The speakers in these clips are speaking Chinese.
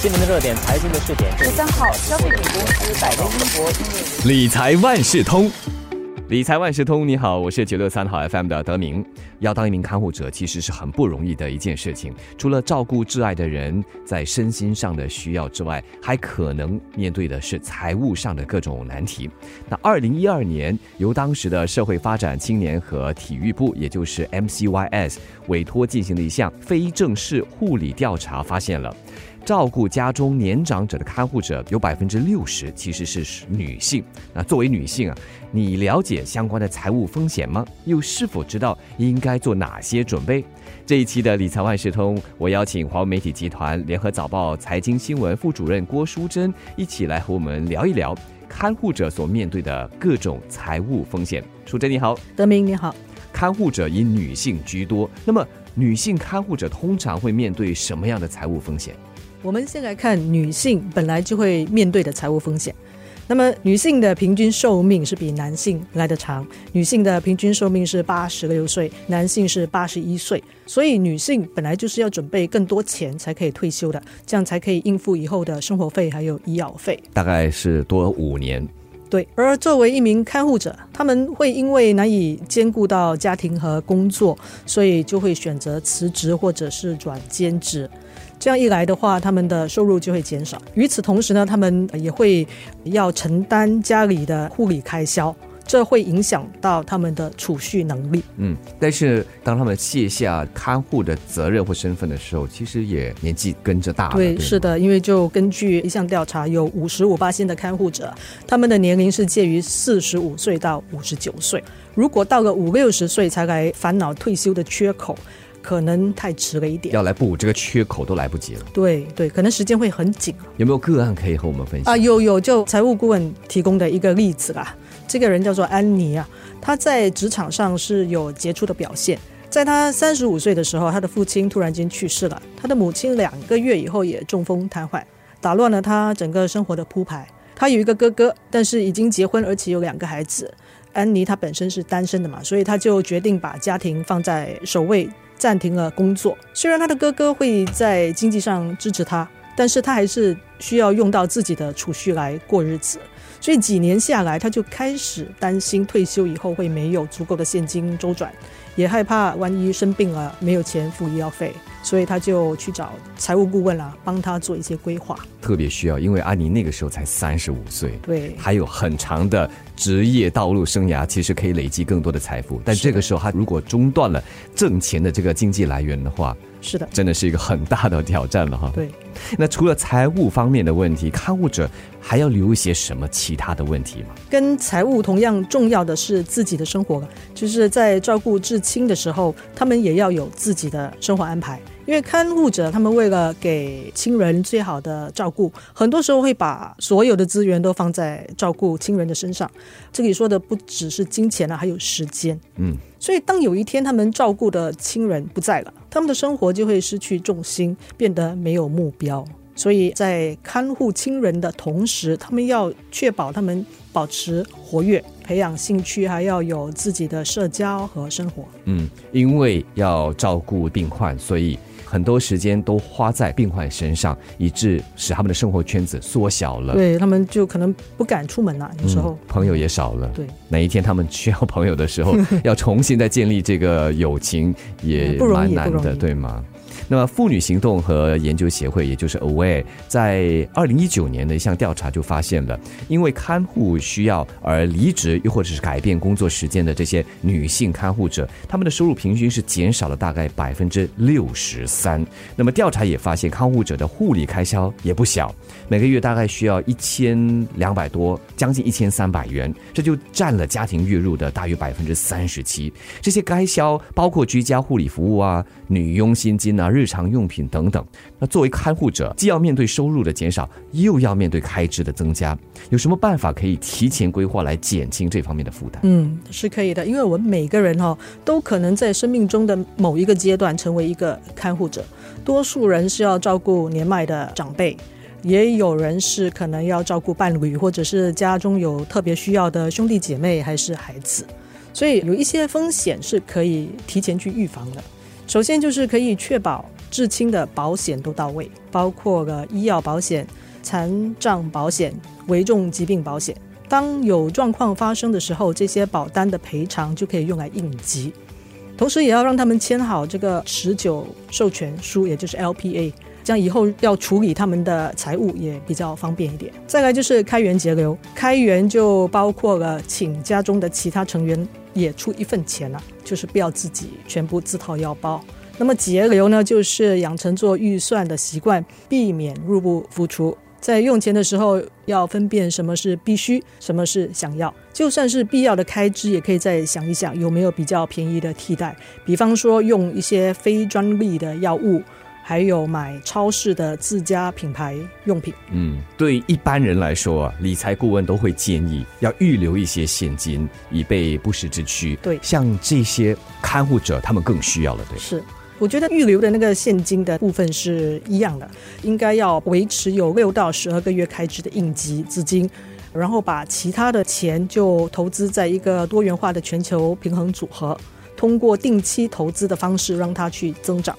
新闻的热点，财经的试点。十三号，消费品公司百威英博理财万事通。理财万事通，你好，我是九六三号 FM 的德明。要当一名看护者，其实是很不容易的一件事情。除了照顾挚爱的人在身心上的需要之外，还可能面对的是财务上的各种难题。那二零一二年，由当时的社会发展青年和体育部，也就是 MCYS 委托进行的一项非正式护理调查，发现了。照顾家中年长者的看护者有百分之六十其实是女性。那作为女性啊，你了解相关的财务风险吗？又是否知道应该做哪些准备？这一期的理财万事通，我邀请华为媒体集团联合早报财经新闻副主任郭淑珍一起来和我们聊一聊看护者所面对的各种财务风险。淑珍你好，德明你好。看护者以女性居多，那么女性看护者通常会面对什么样的财务风险？我们先来看女性本来就会面对的财务风险。那么，女性的平均寿命是比男性来的长，女性的平均寿命是八十六岁，男性是八十一岁。所以，女性本来就是要准备更多钱才可以退休的，这样才可以应付以后的生活费还有医药费。大概是多五年。对，而作为一名看护者，他们会因为难以兼顾到家庭和工作，所以就会选择辞职或者是转兼职。这样一来的话，他们的收入就会减少。与此同时呢，他们也会要承担家里的护理开销，这会影响到他们的储蓄能力。嗯，但是当他们卸下看护的责任或身份的时候，其实也年纪跟着大了。对，是的，因为就根据一项调查，有五十五八线的看护者，他们的年龄是介于四十五岁到五十九岁。如果到了五六十岁才来烦恼退休的缺口。可能太迟了一点，要来补这个缺口都来不及了。对对，可能时间会很紧。有没有个案可以和我们分享啊？有有，就财务顾问提供的一个例子啦。这个人叫做安妮啊，她在职场上是有杰出的表现。在她三十五岁的时候，她的父亲突然间去世了，她的母亲两个月以后也中风瘫痪，打乱了她整个生活的铺排。她有一个哥哥，但是已经结婚，而且有两个孩子。安妮她本身是单身的嘛，所以她就决定把家庭放在首位。暂停了工作，虽然他的哥哥会在经济上支持他，但是他还是需要用到自己的储蓄来过日子。所以几年下来，他就开始担心退休以后会没有足够的现金周转，也害怕万一生病了没有钱付医药费。所以他就去找财务顾问了，帮他做一些规划。特别需要，因为安妮那个时候才三十五岁，对，还有很长的职业道路生涯，其实可以累积更多的财富。但这个时候，他如果中断了挣钱的这个经济来源的话，是的，真的是一个很大的挑战了哈。对，那除了财务方面的问题，看护者还要留一些什么其他的问题吗？跟财务同样重要的是自己的生活，就是在照顾至亲的时候，他们也要有自己的生活安排。因为看护者他们为了给亲人最好的照顾，很多时候会把所有的资源都放在照顾亲人的身上。这里说的不只是金钱了，还有时间。嗯，所以当有一天他们照顾的亲人不在了，他们的生活就会失去重心，变得没有目标。所以在看护亲人的同时，他们要确保他们保持活跃，培养兴趣，还要有自己的社交和生活。嗯，因为要照顾病患，所以。很多时间都花在病患身上，以致使他们的生活圈子缩小了。对他们就可能不敢出门了，有时候朋友也少了。对，哪一天他们需要朋友的时候，要重新再建立这个友情，也蛮难的，对吗？那么，妇女行动和研究协会，也就是 Aware，在二零一九年的一项调查就发现了，因为看护需要而离职又或者是改变工作时间的这些女性看护者，她们的收入平均是减少了大概百分之六十三。那么，调查也发现，看护者的护理开销也不小，每个月大概需要一千两百多，将近一千三百元，这就占了家庭月入的大约百分之三十七。这些开销包括居家护理服务啊、女佣薪金啊。日常用品等等，那作为看护者，既要面对收入的减少，又要面对开支的增加，有什么办法可以提前规划来减轻这方面的负担？嗯，是可以的，因为我们每个人哈都可能在生命中的某一个阶段成为一个看护者。多数人是要照顾年迈的长辈，也有人是可能要照顾伴侣，或者是家中有特别需要的兄弟姐妹还是孩子，所以有一些风险是可以提前去预防的。首先就是可以确保至亲的保险都到位，包括了医药保险、残障保险、危重疾病保险。当有状况发生的时候，这些保单的赔偿就可以用来应急。同时，也要让他们签好这个持久授权书，也就是 LPA，这样以后要处理他们的财务也比较方便一点。再来就是开源节流，开源就包括了请家中的其他成员也出一份钱了，就是不要自己全部自掏腰包。那么节流呢，就是养成做预算的习惯，避免入不敷出。在用钱的时候，要分辨什么是必须，什么是想要。就算是必要的开支，也可以再想一想有没有比较便宜的替代。比方说，用一些非专利的药物，还有买超市的自家品牌用品。嗯，对一般人来说啊，理财顾问都会建议要预留一些现金，以备不时之需。对，像这些看护者，他们更需要了。对，是。我觉得预留的那个现金的部分是一样的，应该要维持有六到十二个月开支的应急资金，然后把其他的钱就投资在一个多元化的全球平衡组合，通过定期投资的方式让它去增长。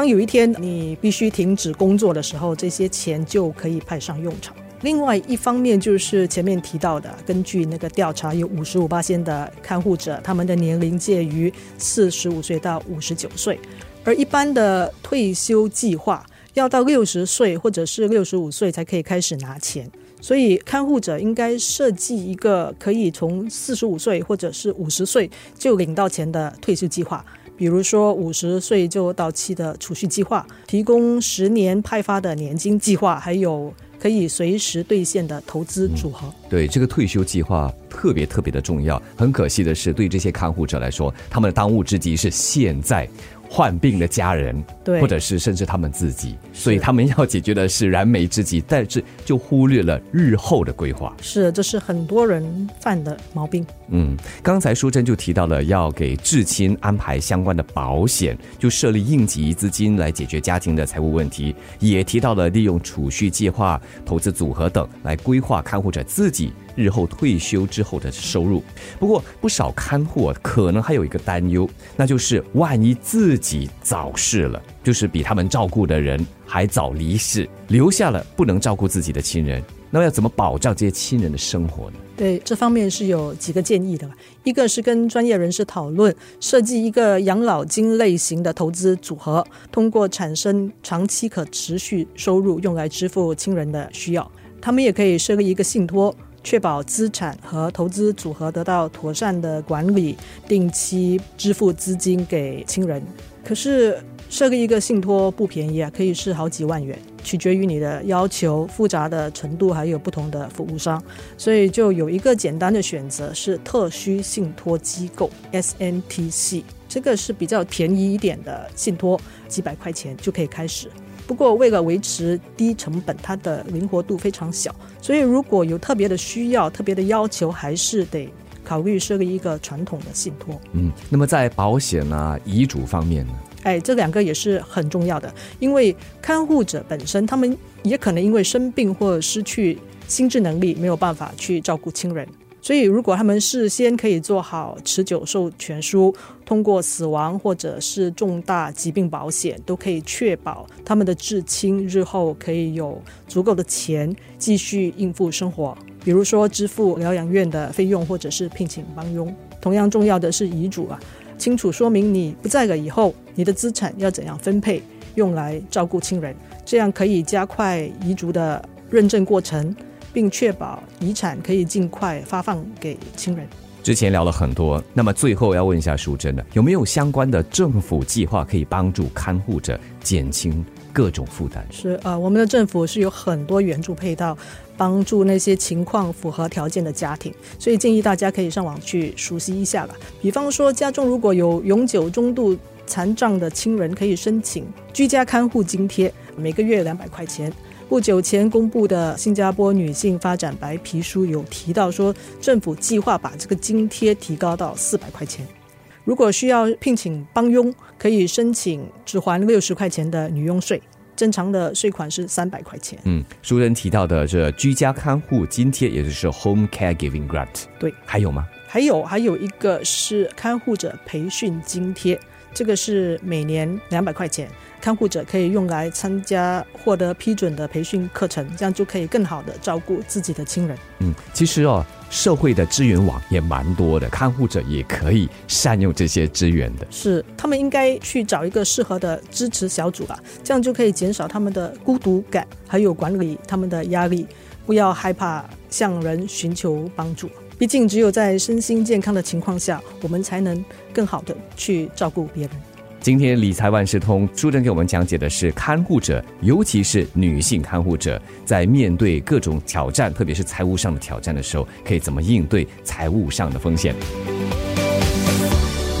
当有一天你必须停止工作的时候，这些钱就可以派上用场。另外一方面就是前面提到的，根据那个调查，有五十五八仙的看护者，他们的年龄介于四十五岁到五十九岁。而一般的退休计划要到六十岁或者是六十五岁才可以开始拿钱，所以看护者应该设计一个可以从四十五岁或者是五十岁就领到钱的退休计划，比如说五十岁就到期的储蓄计划，提供十年派发的年金计划，还有可以随时兑现的投资组合。对这个退休计划特别特别的重要。很可惜的是，对这些看护者来说，他们的当务之急是现在。患病的家人，对，或者是甚至他们自己，所以他们要解决的是燃眉之急，但是就忽略了日后的规划。是，这是很多人犯的毛病。嗯，刚才淑珍就提到了要给至亲安排相关的保险，就设立应急资金来解决家庭的财务问题，也提到了利用储蓄计划、投资组合等来规划看护者自己。日后退休之后的收入，不过不少看护可能还有一个担忧，那就是万一自己早逝了，就是比他们照顾的人还早离世，留下了不能照顾自己的亲人，那要怎么保障这些亲人的生活呢？对这方面是有几个建议的，一个是跟专业人士讨论，设计一个养老金类型的投资组合，通过产生长期可持续收入，用来支付亲人的需要。他们也可以设立一个信托。确保资产和投资组合得到妥善的管理，定期支付资金给亲人。可是设立一个信托不便宜啊，可以是好几万元，取决于你的要求、复杂的程度，还有不同的服务商。所以就有一个简单的选择是特需信托机构 （SNTC），这个是比较便宜一点的信托，几百块钱就可以开始。不过，为了维持低成本，它的灵活度非常小，所以如果有特别的需要、特别的要求，还是得考虑设立一个传统的信托。嗯，那么在保险啊、遗嘱方面呢？哎，这两个也是很重要的，因为看护者本身，他们也可能因为生病或失去心智能力，没有办法去照顾亲人。所以，如果他们事先可以做好持久授权书，通过死亡或者是重大疾病保险，都可以确保他们的至亲日后可以有足够的钱继续应付生活，比如说支付疗养院的费用，或者是聘请帮佣。同样重要的是遗嘱啊，清楚说明你不在了以后，你的资产要怎样分配，用来照顾亲人，这样可以加快遗嘱的认证过程。并确保遗产可以尽快发放给亲人。之前聊了很多，那么最后要问一下淑珍的，有没有相关的政府计划可以帮助看护者减轻各种负担？是呃，我们的政府是有很多援助配套，帮助那些情况符合条件的家庭，所以建议大家可以上网去熟悉一下吧。比方说，家中如果有永久中度残障的亲人，可以申请居家看护津贴，每个月两百块钱。不久前公布的新加坡女性发展白皮书有提到说，政府计划把这个津贴提高到四百块钱。如果需要聘请帮佣，可以申请只还六十块钱的女佣税，正常的税款是三百块钱。嗯，书人提到的这居家看护津贴，也就是 Home Caregiving Grant。对，还有吗？还有，还有一个是看护者培训津贴。这个是每年两百块钱，看护者可以用来参加获得批准的培训课程，这样就可以更好的照顾自己的亲人。嗯，其实哦，社会的资源网也蛮多的，看护者也可以善用这些资源的。是，他们应该去找一个适合的支持小组吧，这样就可以减少他们的孤独感，还有管理他们的压力。不要害怕向人寻求帮助，毕竟只有在身心健康的情况下，我们才能更好的去照顾别人。今天理财万事通朱正给我们讲解的是看护者，尤其是女性看护者，在面对各种挑战，特别是财务上的挑战的时候，可以怎么应对财务上的风险。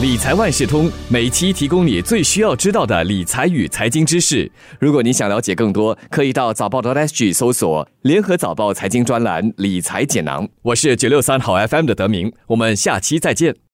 理财万事通每期提供你最需要知道的理财与财经知识。如果你想了解更多，可以到早报的 SG 搜索“联合早报财经专栏理财解囊”。我是九六三好 FM 的德明，我们下期再见。